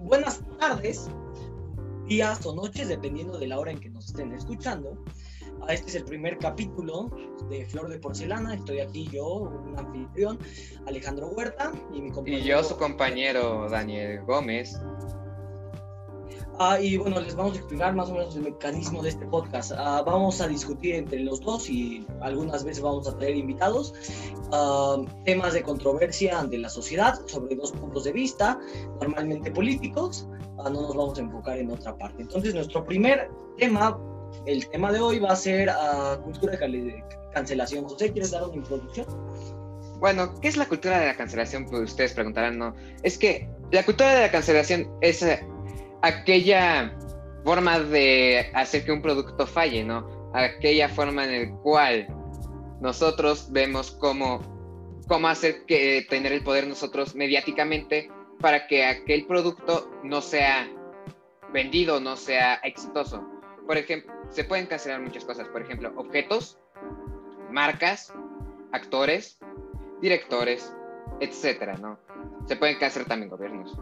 buenas tardes, días o noches, dependiendo de la hora en que nos estén escuchando. Ah, este es el primer capítulo de Flor de Porcelana. Estoy aquí yo, un anfitrión, Alejandro Huerta, y mi compañero. Y yo, su compañero Daniel Gómez. Ah, y bueno, les vamos a explicar más o menos el mecanismo de este podcast. Ah, vamos a discutir entre los dos y algunas veces vamos a traer invitados ah, temas de controversia ante la sociedad sobre dos puntos de vista, normalmente políticos. no nos vamos a enfocar en otra parte. Entonces, nuestro primer tema, el tema de hoy va a ser cultura de cancelación. José, ¿quieres dar una introducción? Bueno, ¿qué es la cultura de la cancelación? Pues ustedes preguntarán, ¿no? Es que la cultura de la cancelación es aquella forma de hacer que un producto falle, ¿no? Aquella forma en la cual nosotros vemos cómo, cómo hacer que tener el poder nosotros mediáticamente para que aquel producto no sea vendido, no sea exitoso. Por ejemplo, se pueden cancelar muchas cosas, por ejemplo, objetos, marcas, actores, directores, etcétera, ¿no? Se pueden cancelar también gobiernos.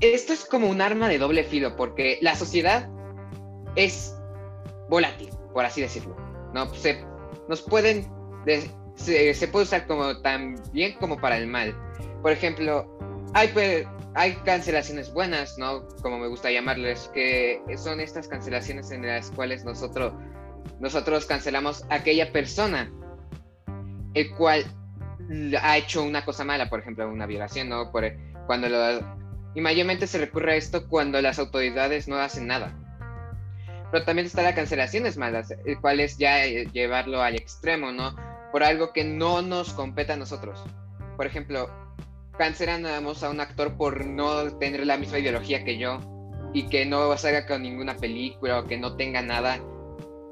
Esto es como un arma de doble filo, porque la sociedad es volátil, por así decirlo. ¿no? Se, nos pueden, se, puede usar como tan bien como para el mal. Por ejemplo, hay, hay cancelaciones buenas, ¿no? Como me gusta llamarles, que son estas cancelaciones en las cuales nosotros, nosotros cancelamos a aquella persona, el cual ha hecho una cosa mala, por ejemplo, una violación, ¿no? Por, cuando lo, y mayormente se recurre a esto cuando las autoridades no hacen nada. Pero también está la cancelaciones malas, el cual es ya eh, llevarlo al extremo, ¿no? Por algo que no nos compete a nosotros. Por ejemplo, cancelamos a un actor por no tener la misma ideología que yo y que no salga con ninguna película o que no tenga nada.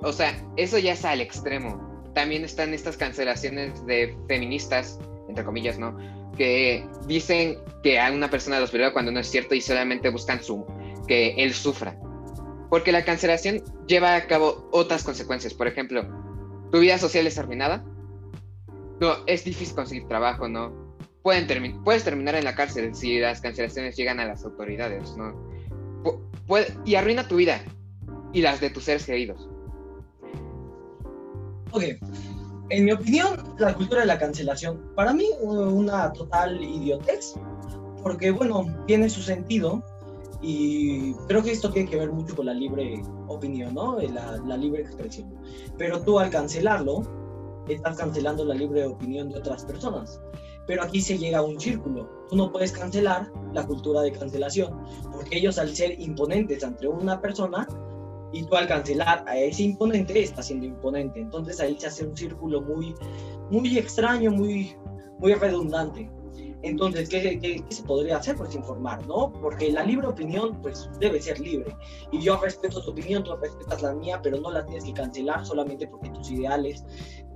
O sea, eso ya es al extremo. También están estas cancelaciones de feministas, entre comillas, ¿no? Que dicen que a una persona los violó cuando no es cierto y solamente buscan su, que él sufra. Porque la cancelación lleva a cabo otras consecuencias. Por ejemplo, tu vida social es arruinada. No, es difícil conseguir trabajo, ¿no? Pueden puedes terminar en la cárcel si las cancelaciones llegan a las autoridades, ¿no? y arruina tu vida y las de tus seres queridos. Ok, en mi opinión, la cultura de la cancelación, para mí una total idiotez, porque bueno, tiene su sentido y creo que esto tiene que ver mucho con la libre opinión, ¿no? La, la libre expresión. Pero tú al cancelarlo, estás cancelando la libre opinión de otras personas. Pero aquí se llega a un círculo. Tú no puedes cancelar la cultura de cancelación, porque ellos al ser imponentes ante una persona, y tú al cancelar a ese imponente está siendo imponente. Entonces ahí se hace un círculo muy, muy extraño, muy, muy redundante. Entonces, ¿qué, ¿qué, se podría hacer? Pues informar, ¿no? Porque la libre opinión, pues debe ser libre. Y yo respeto tu opinión, tú respetas la mía, pero no la tienes que cancelar solamente porque tus ideales,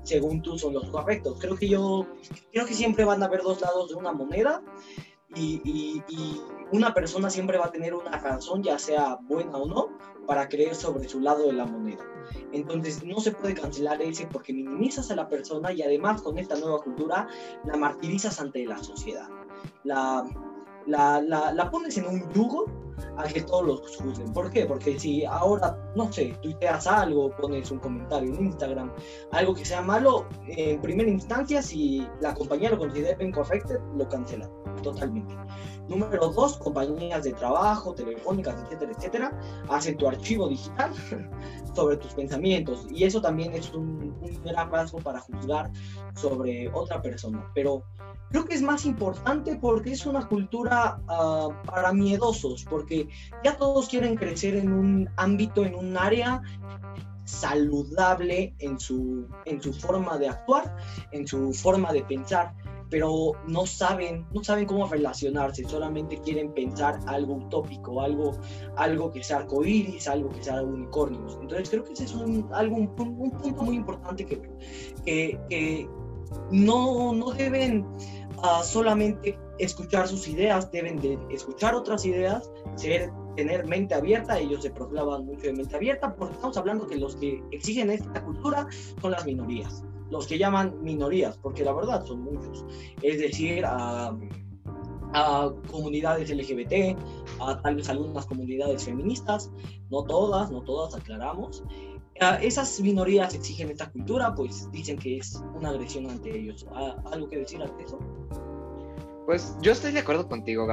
según tú, son los correctos. Creo que yo, creo que siempre van a haber dos lados de una moneda y, una persona siempre va a tener una razón, ya sea buena o no, para creer sobre su lado de la moneda. Entonces no se puede cancelar ese porque minimizas a la persona y además con esta nueva cultura la martirizas ante la sociedad. La, la, la, pones en un yugo a que todos los juzguen. ¿Por qué? Porque si ahora, no sé, tuiteas algo, pones un comentario en Instagram, algo que sea malo, en primera instancia, si la compañía lo considera incorrecto, lo cancela totalmente. Número dos, compañías de trabajo, telefónicas, etcétera, etcétera, hacen tu archivo digital sobre tus pensamientos y eso también es un, gran paso para juzgar sobre otra persona. Pero creo que es más importante porque es una cultura ah, para miedosos, porque ya todos quieren crecer en un ámbito, en un área saludable en su, en su forma de actuar, en su forma de pensar pero no saben, no saben cómo relacionarse, solamente quieren pensar algo utópico, algo, algo que sea arcoíris, algo que sea unicornios. Entonces creo que ese es un, algo, un, punto muy importante que, que, no, no deben uh, solamente escuchar sus ideas, deben de escuchar otras ideas, ser, tener mente abierta, ellos se proclaman mucho de mente abierta, porque estamos hablando que los que exigen esta cultura son las minorías los que llaman minorías, porque la verdad son muchos. Es decir, a comunidades LGBT, a tal vez algunas comunidades feministas, no todas, no todas, aclaramos. Esas minorías exigen esta cultura, pues dicen que es una agresión ante ellos. ¿Algo que decir ante eso? Pues yo estoy de acuerdo contigo,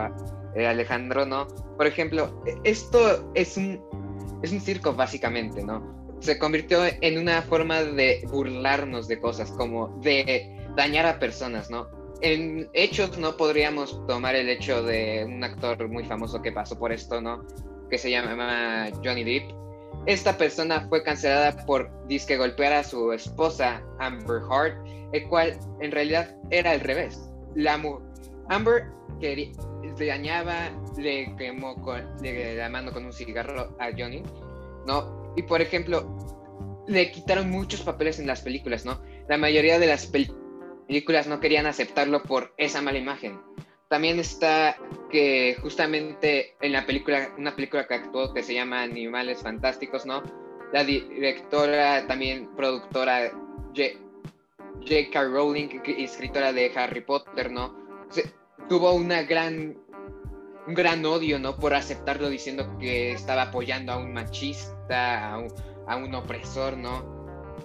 eh, Alejandro, ¿no? Por ejemplo, e, esto es un, es un circo básicamente, ¿no? Se convirtió en una forma de burlarnos de cosas, como de dañar a personas, ¿no? en hechos no podríamos tomar el hecho de un actor muy famoso que pasó por esto, ¿no? Que se llama Johnny Depp. Esta persona fue cancelada por disque golpear a su esposa Amber Heard, el cual en realidad era al revés. Amber le dañaba, le quemó con, la mano con un cigarro a Johnny, ¿no? Y por ejemplo, le quitaron muchos papeles en las películas, ¿no? La mayoría de las películas no querían aceptarlo por esa mala imagen. También está que justamente en la película, una película que actuó que se llama Animales Fantásticos, ¿no? La directora, también productora J.K. Rowling, escritora de Harry Potter, ¿no? tuvo una gran, un gran odio, ¿no? Por aceptarlo diciendo que estaba apoyando a un machista, a un, a un opresor, ¿no?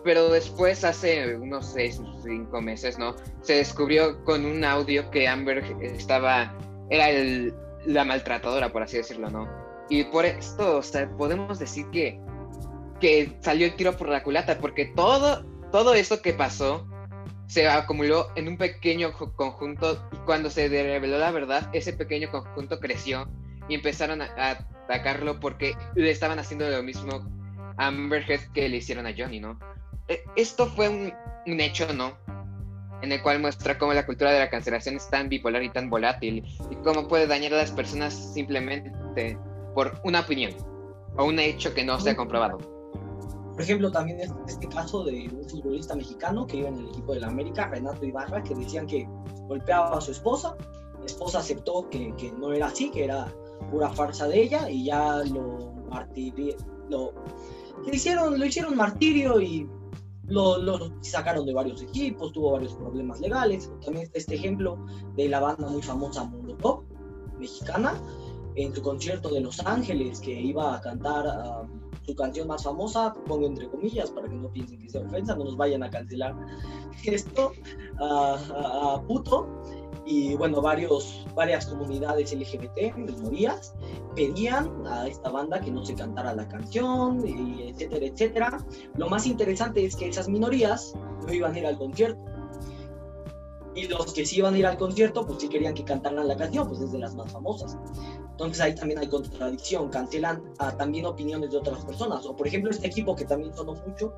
Pero después, hace unos seis cinco meses, ¿no? Se descubrió con un audio que Amber estaba, era el, la maltratadora, por así decirlo, ¿no? Y por esto, o sea, podemos decir que, que salió el tiro por la culata, porque todo, todo eso que pasó se acumuló en un pequeño conjunto y cuando se reveló la verdad, ese pequeño conjunto creció y empezaron a, a atacarlo porque le estaban haciendo lo mismo a Amber Heard que le hicieron a Johnny, ¿no? Eh, esto fue un, hecho, ¿no? En el cual muestra cómo la cultura de la cancelación es tan bipolar y tan volátil y cómo puede dañar a las personas simplemente por una opinión o un hecho que no se ha comprobado. Por ejemplo, también este caso de un futbolista mexicano que iba en el equipo de la América, Renato Ibarra, que decían que golpeaba a su esposa. La esposa aceptó que, que no era así, que era pura farsa de ella y ya lo martirio, lo, hicieron, lo hicieron martirio y lo, sacaron de varios equipos, tuvo varios problemas legales. También está este ejemplo de la banda muy famosa Molotov, mexicana, en su concierto de Los Ángeles, que iba a cantar su canción más famosa, pongo entre comillas para que no piensen que sea ofensa, no nos vayan a cancelar esto, a puto y bueno, varios, varias comunidades LGBT, minorías, pedían a esta banda que no se cantara la canción, y etcétera, etcétera. Lo más interesante es que esas minorías no iban a ir al concierto. Y los que sí iban a ir al concierto, pues sí querían que cantaran la canción, pues es de las más famosas. Entonces ahí también hay contradicción, cancelan también opiniones de otras personas. O por ejemplo este equipo que también sonó mucho,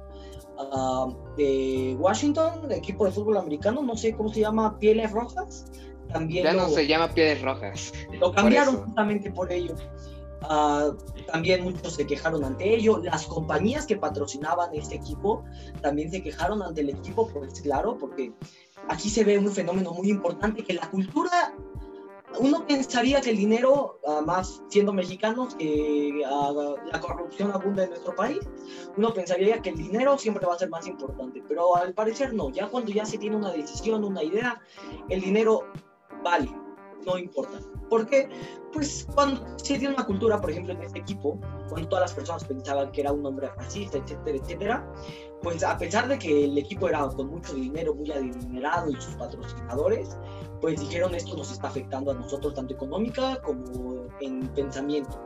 uh, de Washington, el equipo de fútbol americano, no sé cómo se llama, Pieles Rojas. También ya no se llama Pieles Rojas. Lo cambiaron justamente por ello. Uh, también muchos se quejaron ante ello. Las compañías que patrocinaban este equipo también se quejaron ante el equipo, pues claro, porque aquí se ve un fenómeno muy importante que la cultura uno pensaría que el dinero, además siendo mexicanos, que la corrupción abunda en nuestro país, uno pensaría que el dinero siempre va a ser más importante, pero al parecer no, ya cuando ya se tiene una decisión, una idea, el dinero vale, no importa. ¿Por qué? Pues cuando se tiene una cultura, por ejemplo, en este equipo, cuando todas las personas pensaban que era un hombre racista, etcétera, etcétera, pues a pesar de que el equipo era con mucho dinero, muy adinerado y sus patrocinadores, pues dijeron esto nos está afectando a nosotros tanto económica como en pensamiento.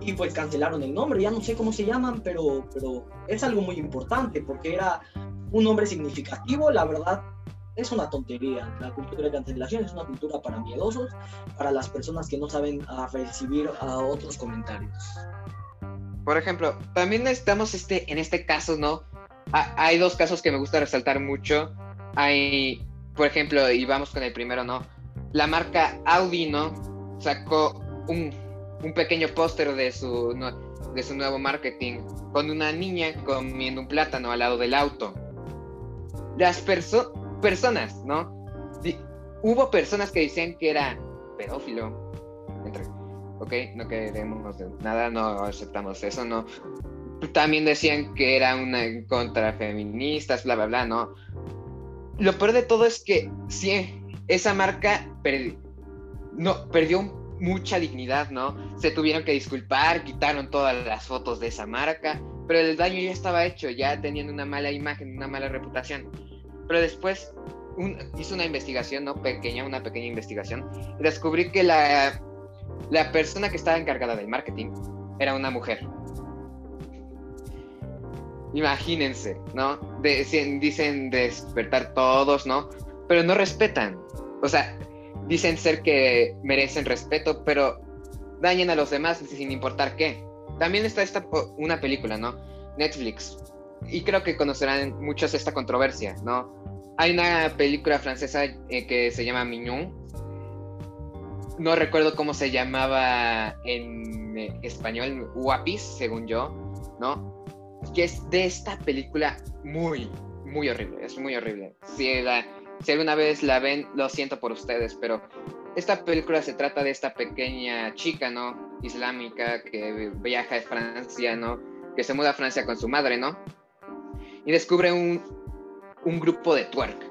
Y pues cancelaron el nombre, ya no sé cómo se llaman, pero, pero es algo muy importante porque era un nombre significativo, la verdad es una tontería. La cultura de cancelación es una cultura para miedosos, para las personas que no saben recibir a otros comentarios. Por ejemplo, también estamos este, en este caso, ¿no? hay dos casos que me gusta resaltar mucho. Hay por ejemplo, y vamos con el primero, ¿no? La marca Audi, ¿no? Sacó un, pequeño póster de su, de su nuevo marketing con una niña comiendo un plátano al lado del auto. Las personas, ¿no? hubo personas que decían que era pedófilo. Entre, ok, no queremos nada, no aceptamos eso, ¿no? También decían que era una contra feministas, bla, bla, bla, ¿no? lo peor de todo es que sí, esa marca no, perdió mucha dignidad, ¿no? Se tuvieron que disculpar, quitaron todas las fotos de esa marca, pero el daño ya estaba hecho, ya teniendo una mala imagen, una mala reputación. Pero después hizo una investigación, ¿no? Pequeña, una pequeña investigación, y descubrí que la, la persona que estaba encargada del marketing era una mujer. Imagínense, ¿no? dicen, despertar todos, ¿no? Pero no respetan. O sea, dicen ser que merecen respeto, pero dañan a los demás sin importar qué. También está esta una película, ¿no? Netflix. Y creo que conocerán muchos esta controversia, ¿no? Hay una película francesa eh, que se llama Mignon. No recuerdo cómo se llamaba en eh, español, Guapis, según yo, ¿no? Que es de esta película muy, muy horrible. Es muy horrible. Si alguna vez la ven, lo siento por ustedes, pero esta película se trata de esta pequeña chica, ¿no? Islámica que viaja a Francia, ¿no? Que se muda a Francia con su madre, ¿no? Y descubre un, un grupo de twerk.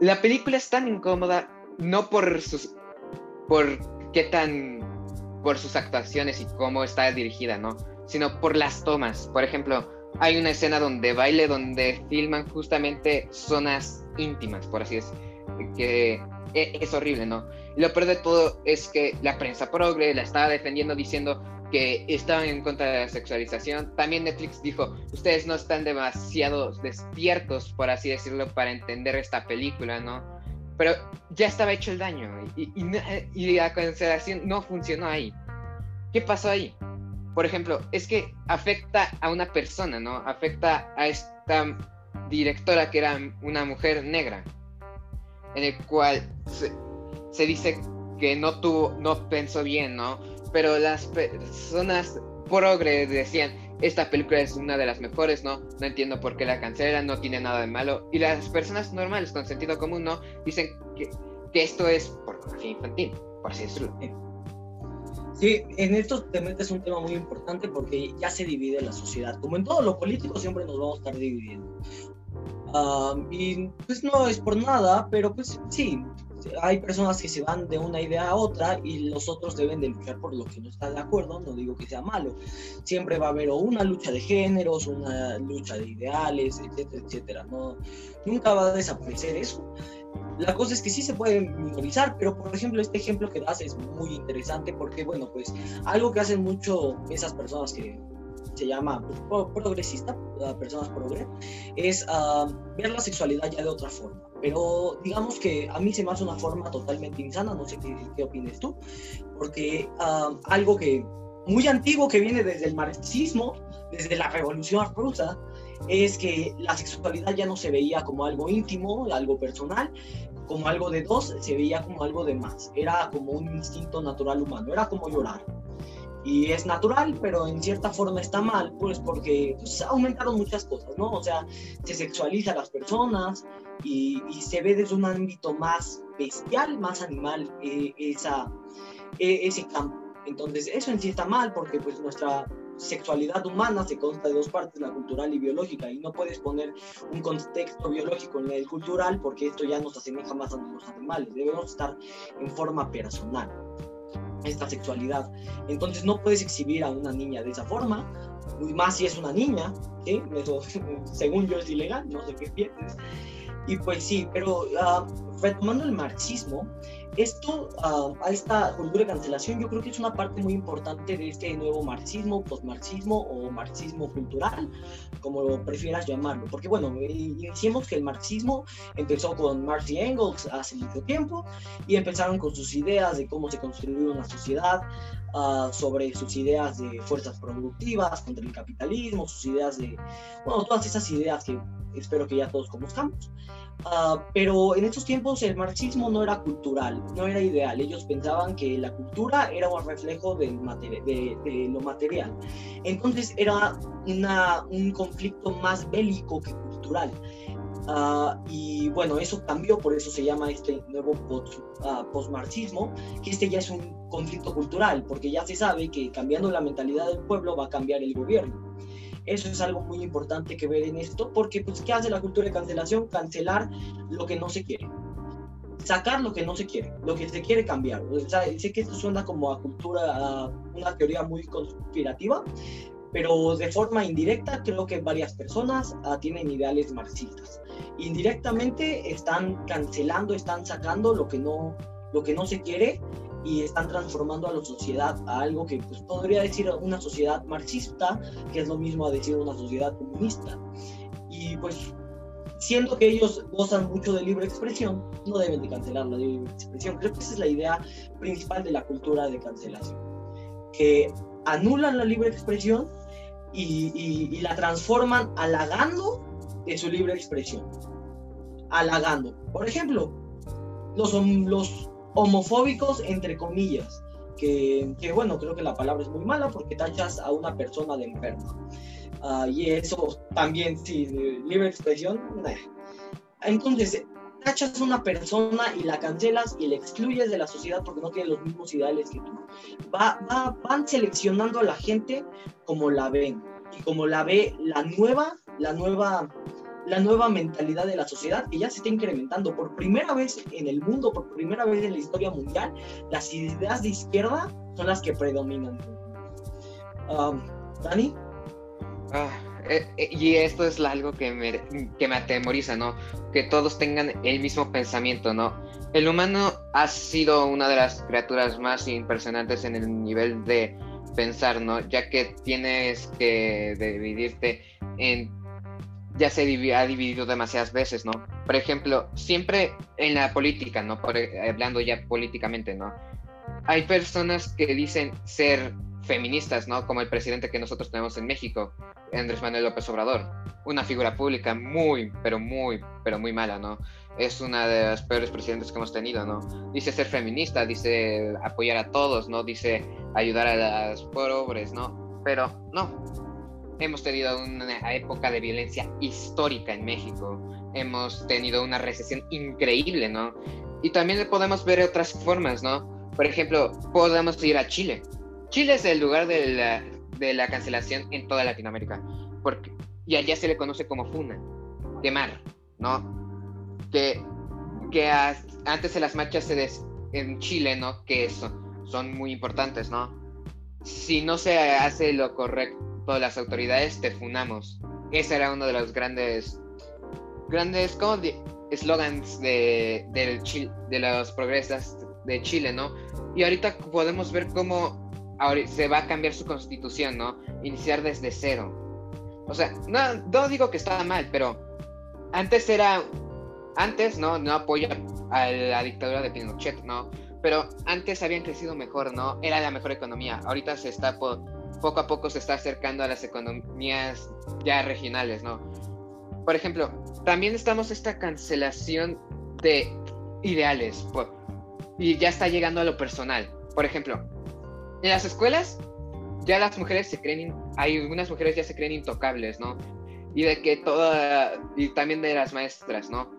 La película es tan incómoda, no por sus. Por qué tan. por sus actuaciones y cómo está dirigida, ¿no? Sino por las tomas. Por ejemplo, hay una escena donde baile, donde filman justamente zonas íntimas, por así decirlo, que e, es, horrible, ¿no? Y lo peor de todo es que la prensa progre la estaba defendiendo diciendo que estaban en contra de la sexualización. También Netflix dijo, ustedes no están demasiado despiertos, por así decirlo, para entender esta película, ¿no? Pero ya estaba hecho el daño y, la cancelación no funcionó ahí. ¿Qué pasó ahí? por ejemplo, es que afecta a una persona, ¿no? Afecta a esta directora que era una mujer negra, en el cual se, dice que no tuvo, no pensó bien, ¿no? Pero las personas progres decían, esta película es una de las mejores, ¿no? No entiendo por qué la cancelan, no tiene nada de malo. Y las personas normales con sentido común, ¿no? Dicen que, que esto es pornografía infantil, por así decirlo. Sí, en esto te metes un tema muy importante porque ya se divide la sociedad. Como en todo lo político siempre nos vamos a estar dividiendo. y pues no es por nada, pero pues sí, hay personas que se van de una idea a otra y los otros deben de luchar por lo que no están de acuerdo, no digo que sea malo. Siempre va a haber una lucha de géneros, una lucha de ideales, etcétera, etcétera. Nunca va a desaparecer eso. La cosa es que sí se puede minorizar, pero por ejemplo este ejemplo que das es muy interesante porque, bueno, pues algo que hacen mucho esas personas que se llama progresista, personas progre, es ah, ver la sexualidad ya de otra forma. Pero digamos que a mí se me hace una forma totalmente insana, no sé qué, qué opinas tú, porque ah, algo que muy antiguo que viene desde el marxismo, desde la revolución rusa, es que la sexualidad ya no se veía como algo íntimo, algo personal, como algo de dos, se veía como algo de más. Era como un instinto natural humano, era como llorar. Y es natural, pero en cierta forma está mal, pues porque pues, aumentaron muchas cosas, ¿no? O sea, se sexualiza a las personas y, se ve desde un ámbito más bestial, más animal, eh, esa, e, ese campo. Entonces, eso en sí está mal porque pues nuestra sexualidad humana se consta de dos partes, la cultural y biológica, y no puedes poner un contexto biológico en el cultural porque esto ya nos asemeja más a los animales, debemos estar en forma personal esta sexualidad. Entonces no puedes exhibir a una niña de esa forma, más si es una niña, ¿sí? Según yo es ilegal, no sé qué piensas. Y pues sí, pero uh, retomando el marxismo, esto, uh, a esta cultura de cancelación, yo creo que es una parte muy importante de este nuevo marxismo, postmarxismo o marxismo cultural, como lo prefieras llamarlo. Porque, bueno, iniciemos que el marxismo empezó con Marx y Engels hace mucho tiempo y empezaron con sus ideas de cómo se construyó una sociedad, uh, sobre sus ideas de fuerzas productivas contra el capitalismo, sus ideas de, bueno, todas esas ideas que espero que ya todos conozcamos. Ah, pero en estos tiempos el marxismo no era cultural, no era ideal. Ellos pensaban que la cultura era un reflejo de, de, lo material. Entonces era una, un conflicto más bélico que cultural. Uh, y bueno, eso cambió, por eso se llama este nuevo uh, postmarxismo, que este ya es un conflicto cultural, porque ya se sabe que cambiando la mentalidad del pueblo va a cambiar el gobierno. Eso es algo muy importante que ver en esto, porque pues ¿qué hace la cultura de cancelación? Cancelar lo que no se quiere. Sacar lo que no se quiere, lo que se quiere cambiar. sé que esto suena como a cultura, a una teoría muy conspirativa, pero de forma indirecta creo que varias personas ah, tienen ideales marxistas. Indirectamente están cancelando, están sacando lo que no, lo que no se quiere y están transformando a la sociedad a algo que pues, podría decir una sociedad marxista, que es lo mismo a decir una sociedad comunista. Y pues siendo que ellos gozan mucho de libre expresión, no deben de cancelar la libre expresión. Creo que esa es la idea principal de la cultura de cancelación, que anulan la libre expresión y, la transforman halagando de su libre expresión. Halagando. Por ejemplo, los, homofóbicos, entre comillas, que, que, bueno, creo que la palabra es muy mala porque tachas a una persona de enferma. Ah, y eso también, sí, libre expresión. Entonces, tachas a una persona y la cancelas y la excluyes de la sociedad porque no tiene los mismos ideales que tú. Va, va, van seleccionando a la gente como la ven y como la ve la nueva, la nueva, la nueva mentalidad de la sociedad que ya se está incrementando. Por primera vez en el mundo, por primera vez en la historia mundial, las ideas de izquierda son las que predominan. Um, Dani. Eh, eh, y esto es algo que me, que me atemoriza, ¿no? Que todos tengan el mismo pensamiento, ¿no? El humano ha sido una de las criaturas más impresionantes en el nivel de pensar, ¿no? Ya que tienes que dividirte en... Ya se ha dividido demasiadas veces, ¿no? Por ejemplo, siempre en la política, ¿no? Por, hablando ya políticamente, ¿no? Hay personas que dicen ser feministas, ¿no? Como el presidente que nosotros tenemos en México, Andrés Manuel López Obrador. Una figura pública muy, pero muy, pero muy mala, ¿no? Es una de las peores presidentes que hemos tenido, ¿no? Dice ser feminista, dice apoyar a todos, ¿no? Dice ayudar a las pobres, ¿no? Pero no. Hemos tenido una época de violencia histórica en México. Hemos tenido una recesión increíble, ¿no? Y también podemos ver otras formas, ¿no? Por ejemplo, podemos ir a Chile Chile es el lugar de la, de la cancelación en toda Latinoamérica, porque, y allá se le conoce como funa, quemar, ¿no? Que, que antes de las marchas se en Chile, ¿no? Que son, son muy importantes, ¿no? Si no se hace lo correcto las autoridades, te funamos. Ese era uno de los grandes, grandes, ¿cómo eslogans de, del de los progresistas de Chile, ¿no? Y ahorita podemos ver cómo ahora se va a cambiar su constitución, ¿no? Iniciar desde cero. O sea, no, no digo que estaba mal, pero antes era, antes, ¿no? No apoya a la dictadura de Pinochet, ¿no? Pero antes habían crecido mejor, ¿no? Era la mejor economía. Ahorita se está, poco a poco se está acercando a las economías ya regionales, ¿no? Por ejemplo, también estamos esta cancelación de ideales, y ya está llegando a lo personal. Por ejemplo, en las escuelas ya las mujeres se creen, hay algunas mujeres ya se creen intocables, ¿no? Y de que toda, y también de las maestras, ¿no?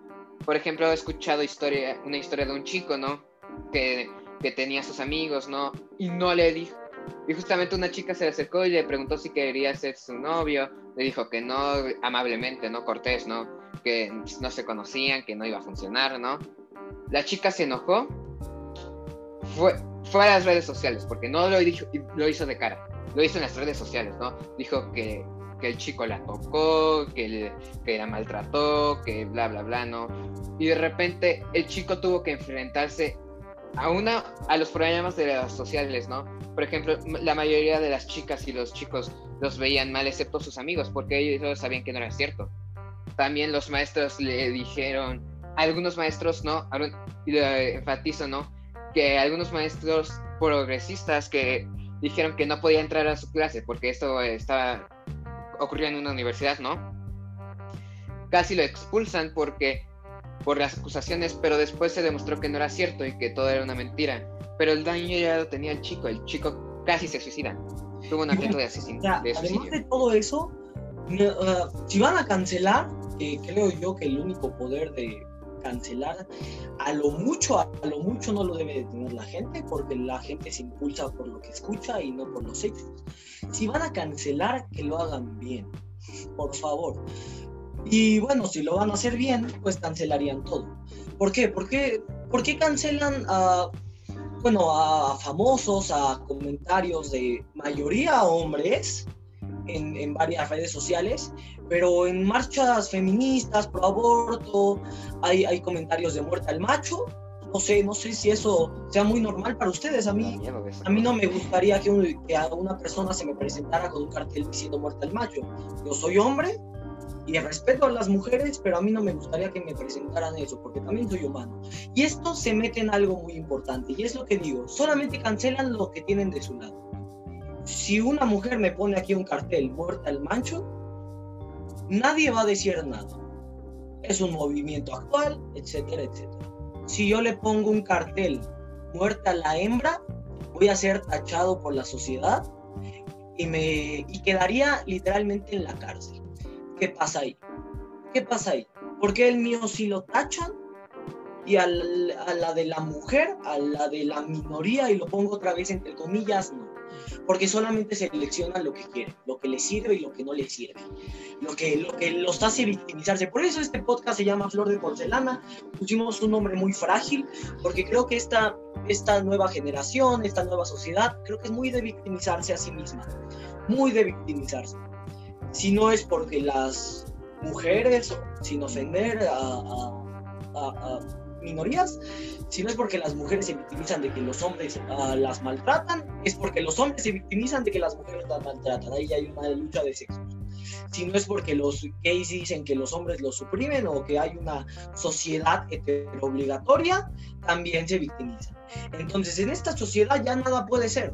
Por ejemplo, he escuchado historia, una historia de un chico, ¿no? Que, que tenía sus amigos, ¿no? Y no le dijo, y justamente una chica se le acercó y le preguntó si quería ser su novio. Le dijo que no, amablemente, ¿no? Cortés, ¿no? Que no se conocían, que no iba a funcionar, ¿no? La chica se enojó. Fue, fue a las redes sociales, porque no lo, dijo, lo hizo de cara, lo hizo en las redes sociales, ¿no? Dijo que, que el chico la tocó, que, que la maltrató, que bla, bla, bla, ¿no? Y de repente el chico tuvo que enfrentarse a, una, a los problemas de las sociales, ¿no? Por ejemplo, la mayoría de las chicas y los chicos los veían mal, excepto sus amigos, porque ellos sabían que no era cierto. También los maestros le dijeron, algunos maestros, ¿no? Y lo enfatizo, ¿no? Que algunos maestros progresistas que dijeron que no podía entrar a su clase porque esto estaba ocurrió en una universidad, ¿no? Casi lo expulsan porque por las acusaciones, pero después se demostró que no era cierto y que todo era una mentira. Pero el daño ya lo tenía el chico, el chico casi se suicida. Tuvo un intento de, asesinato. Además de todo eso, uh, si van a cancelar, creo yo que el único poder de cancelar, a lo mucho, a lo mucho no lo debe de tener la gente, porque la gente se impulsa por lo que escucha y no por los hechos. Si van a cancelar, que lo hagan bien, por favor. Y bueno, si lo van a hacer bien, pues cancelarían todo. ¿Por qué? Porque ¿Por qué cancelan a, bueno, a famosos, a comentarios de mayoría hombres en, en varias redes sociales? Pero en marchas feministas, pro aborto, hay, hay comentarios de muerte al macho no sé, no sé si eso sea muy normal para ustedes. A mí, a mí no me gustaría que, que, a una persona se me presentara con un cartel diciendo muerte al macho. Yo soy hombre y respeto a las mujeres, pero a mí no me gustaría que me presentaran eso, porque también soy humano. Y esto se mete en algo muy importante, y es lo que digo, solamente cancelan lo que tienen de su lado. Si una mujer me pone aquí un cartel, muerta al macho, nadie va a decir nada. Es un movimiento actual, etcétera, etcétera. Si yo le pongo un cartel, muerta la hembra, voy a ser tachado por la sociedad y, me, y quedaría literalmente en la cárcel. ¿Qué pasa ahí? ¿Qué pasa ahí? ¿Por qué el mío sí lo tachan y a la de la mujer, a la de la minoría, y lo pongo otra vez entre comillas, no? Porque solamente seleccionan lo que quieren, lo que les sirve y lo que no les sirve, lo que, lo que los hace victimizarse. Por eso este podcast se llama Flor de Porcelana, pusimos un nombre muy frágil, porque creo que esta, esta nueva generación, esta nueva sociedad, creo que es muy de victimizarse a sí misma, muy de victimizarse si no es porque las mujeres, sin ofender a, minorías, si no es porque las mujeres se victimizan de que los hombres ah, las maltratan, es porque los hombres se victimizan de que las mujeres las maltratan. Ahí hay una lucha de sexos. Si no es porque los gays dicen que los hombres los suprimen o que hay una sociedad obligatoria, también se victimizan. Entonces, en esta sociedad ya nada puede ser.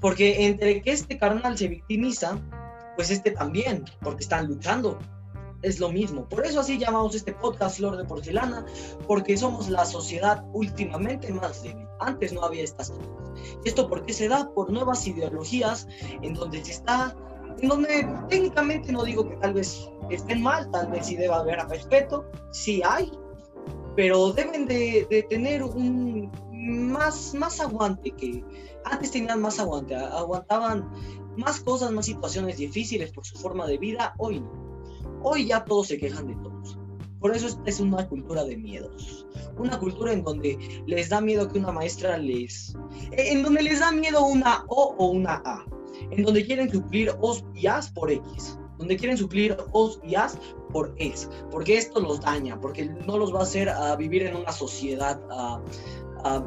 Porque entre que este carnal se victimiza, pues este también, porque están luchando. Es lo mismo. Por eso así llamamos este podcast Flor de Porcelana, porque somos la sociedad últimamente más débil. Antes no había estas cosas. ¿Y esto por qué se da? Por nuevas ideologías en donde se está, en donde técnicamente no digo que tal vez estén mal, tal vez sí deba haber respeto, sí hay, pero deben de, tener un más, más aguante que antes tenían más aguante, aguantaban más cosas, más situaciones difíciles por su forma de vida, hoy no. Hoy ya todos se quejan de todos. Por eso es una cultura de miedos. Una cultura en donde les da miedo que una maestra les... Eh, en donde les da miedo una O o una A. En donde quieren suplir O's y A's por X. Donde quieren suplir O's y A's por S. Porque esto los daña. Porque no los va a hacer a vivir en una sociedad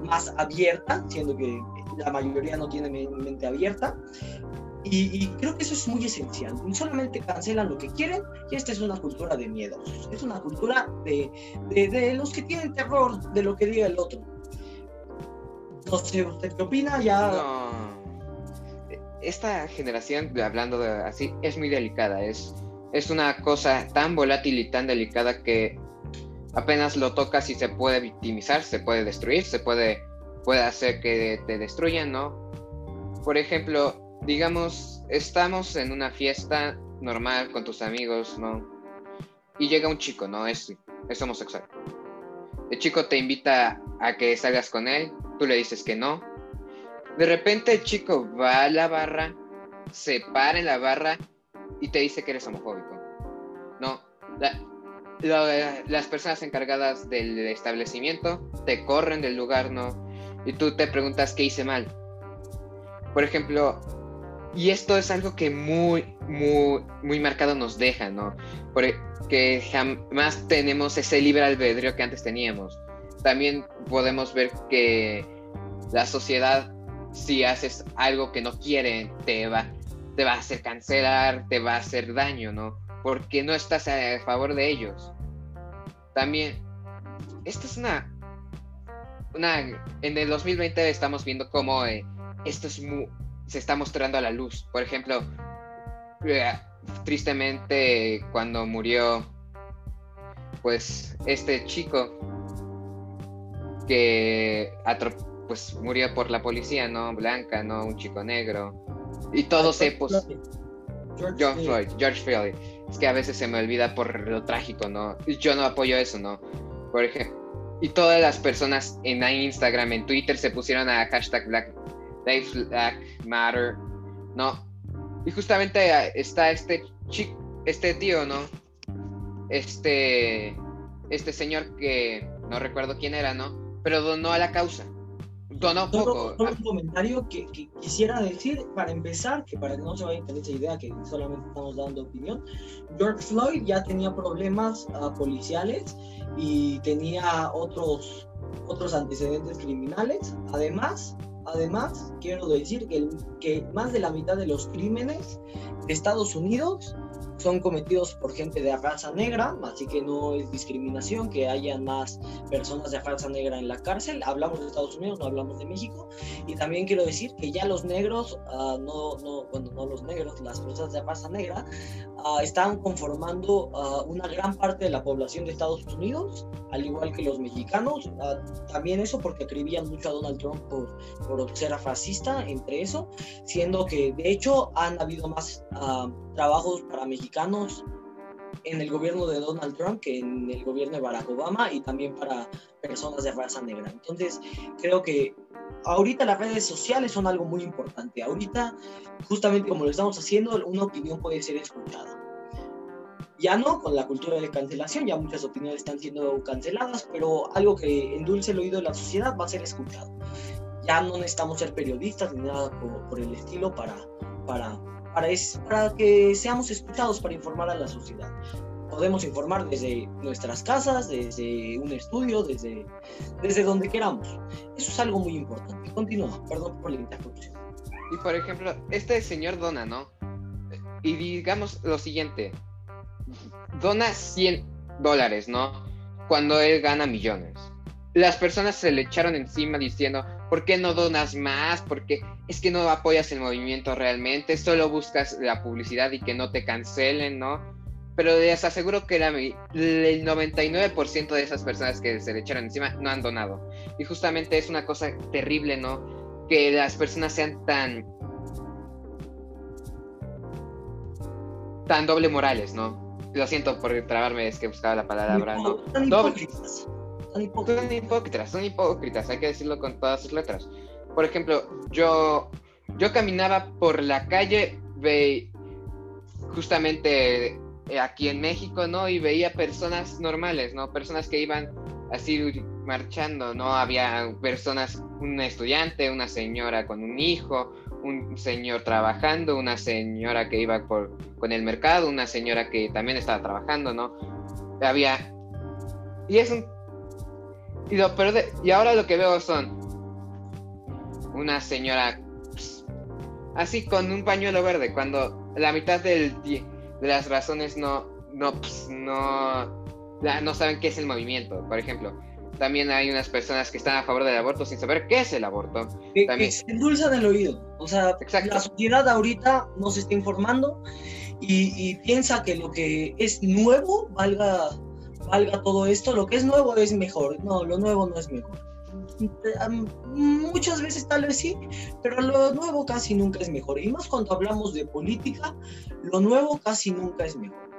más abierta. Siendo que la mayoría no tiene mente abierta. Y, creo que eso es muy esencial. Solamente cancelan lo que quieren y esta es una cultura de miedo. Es una cultura de, de, los que tienen terror de lo que diga el otro. No sé, ¿usted qué opina? Ya... No. Esta generación, hablando de así, es muy delicada. Es, es una cosa tan volátil y tan delicada que apenas lo tocas y se puede victimizar, se puede destruir, se puede, puede hacer que te destruyan, ¿no? Por ejemplo, digamos, estamos en una fiesta normal con tus amigos, ¿no? Y llega un chico, ¿no? Es, es homosexual. El chico te invita a que salgas con él, tú le dices que no. De repente el chico va a la barra, se para en la barra y te dice que eres homofóbico. No, las personas encargadas del establecimiento te corren del lugar, ¿no? Y tú te preguntas qué hice mal. Por ejemplo, y esto es algo que muy, muy, muy marcado nos deja, ¿no? Porque jamás tenemos ese libre albedrío que antes teníamos. También podemos ver que la sociedad, si haces algo que no quiere, te va, te va a hacer cancelar, te va a hacer daño, ¿no? Porque no estás a favor de ellos. También, esta es una, una en el 2020 estamos viendo cómo eh, esto es muy, se está mostrando a la luz. Por ejemplo, eh, tristemente cuando murió pues este chico que pues murió por la policía, ¿no? Blanca, ¿no? Un chico negro. Y todos se pues, John Floyd, George Floyd. Es que a veces se me olvida por lo trágico, ¿no? Yo no apoyo eso, ¿no? Por ejemplo, y todas las personas en Instagram, en Twitter se pusieron a hashtag Black Lives Matter, ¿no? Y justamente está este chico, este tío, ¿no? Este, este señor que no recuerdo quién era, ¿no? pero donó a la causa. Donó poco. Solo, un comentario que, quisiera decir para empezar, que para que no se vaya a tener esa idea que solamente estamos dando opinión, George Floyd ya tenía problemas uh, policiales y tenía otros, otros antecedentes criminales. Además, además quiero decir que, más de la mitad de los crímenes de Estados Unidos son cometidos por gente de raza negra, así que no es discriminación que haya más personas de raza negra en la cárcel. Hablamos de Estados Unidos, no hablamos de México. Y también quiero decir que ya los negros, uh, no, no, bueno, no los negros, las personas de raza negra, uh, están conformando uh, una gran parte de la población de Estados Unidos, al igual que los mexicanos. también eso porque acribían mucho a Donald Trump por, por ser racista, entre eso, siendo que de hecho han habido más trabajos para mexicanos en el gobierno de Donald Trump que en el gobierno de Barack Obama y también para personas de raza negra. Entonces, creo que ahorita las redes sociales son algo muy importante. Ahorita, justamente como lo estamos haciendo, una opinión puede ser escuchada. Ya no con la cultura de cancelación, ya muchas opiniones están siendo canceladas, pero algo que endulce el oído de la sociedad va a ser escuchado. Ya no necesitamos ser periodistas ni nada por, por el estilo para, para para, que seamos escuchados para informar a la sociedad. Podemos informar desde nuestras casas, desde un estudio, desde, desde donde queramos. Eso es algo muy importante. Continúa, perdón por la interrupción. Y por ejemplo, este señor dona, ¿no? Y digamos lo siguiente, dona 100 dólares, ¿no? Cuando él gana millones. Las personas se le echaron encima diciendo, ¿Por qué no donas más? Porque es que no apoyas el movimiento realmente, solo buscas la publicidad y que no te cancelen, ¿no? Pero les aseguro que el 99% de esas personas que se le echaron encima no han donado. Y justamente es una cosa terrible, ¿no? Que las personas sean tan... tan doble morales, ¿no? Lo siento por trabarme, es que buscaba la palabra, ¿no? Doble son hipócritas. Son hipócritas, hay que decirlo con todas sus letras. Por ejemplo, yo, yo caminaba por la calle, ve, justamente eh, aquí en México, ¿no? Y veía personas normales, ¿no? Personas que iban así marchando, ¿no? Había personas, un estudiante, una señora con un hijo, un señor trabajando, una señora que iba por, con el mercado, una señora que también estaba trabajando, ¿no? Había... Y es un y, lo y ahora lo que veo son una señora así con un pañuelo verde, cuando la mitad del, de las razones no, no, pues, no, no saben qué es el movimiento. Por ejemplo, también hay unas personas que están a favor del aborto sin saber qué es el aborto. Que, también. se endulzan el oído. O sea, la sociedad ahorita no se está informando y, y, piensa que lo que es nuevo valga valga todo esto, lo que es nuevo es mejor. No, lo nuevo no es mejor. Muchas veces tal vez sí, pero lo nuevo casi nunca es mejor. Y más cuando hablamos de política, lo nuevo casi nunca es mejor.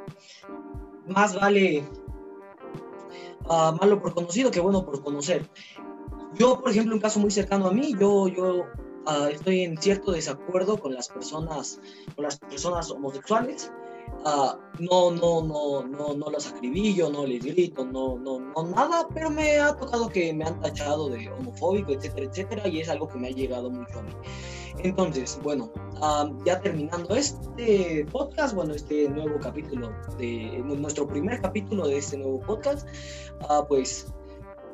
Más vale uh, malo por conocido que bueno por conocer. Yo, por ejemplo, un caso muy cercano a mí, yo, yo uh, estoy en cierto desacuerdo con las personas, con las personas homosexuales. Ah, no, no, no, no, no los acribillo, no les grito, no, no, no, nada, pero me ha tocado que me han tachado de homofóbico, etcétera, etcétera, y es algo que me ha llegado mucho a mí. Entonces, bueno, ah, ya terminando este podcast, bueno, este nuevo capítulo, de nuestro primer capítulo de este nuevo podcast, uh, pues,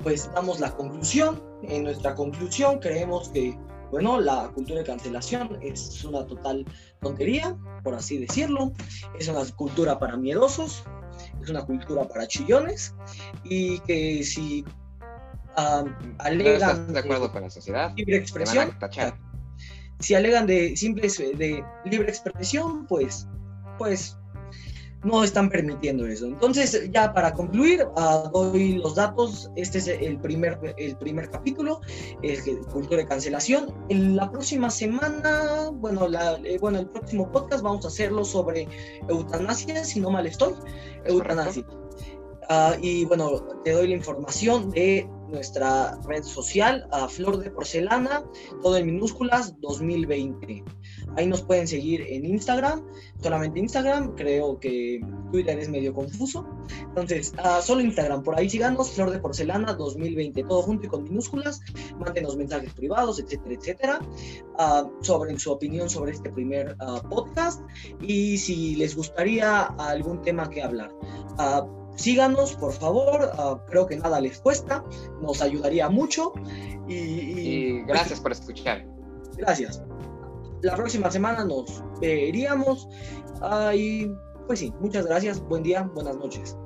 pues damos la conclusión. En nuestra conclusión creemos que bueno, la cultura de cancelación es una total tontería, por así decirlo. Es una cultura para miedosos, es una cultura para chillones y que si alegan de acuerdo con la sociedad, libre expresión, si alegan de simple de libre expresión, pues, pues no están permitiendo eso. Entonces, ya para concluir, uh, doy los datos. Este es el primer, el primer capítulo, el cultura de cancelación. En la próxima semana, bueno, la, eh, bueno, el próximo podcast vamos a hacerlo sobre eutanasia, si no mal estoy. Eutanasia. Uh, y bueno, te doy la información de nuestra red social, a Flor de Porcelana, todo en minúsculas, 2020. Ahí nos pueden seguir en Instagram, solamente Instagram, creo que Twitter es medio confuso. Entonces, uh, solo Instagram, por ahí síganos, Flor de Porcelana 2020, todo junto y con minúsculas. Mándenos mensajes privados, etcétera, etcétera, uh, sobre su opinión sobre este primer uh, podcast y si les gustaría algún tema que hablar. síganos, por favor, creo que nada les cuesta, nos ayudaría mucho. Y, y gracias por escuchar. Gracias. La próxima semana nos veríamos. y pues sí, muchas gracias. Buen día, buenas noches.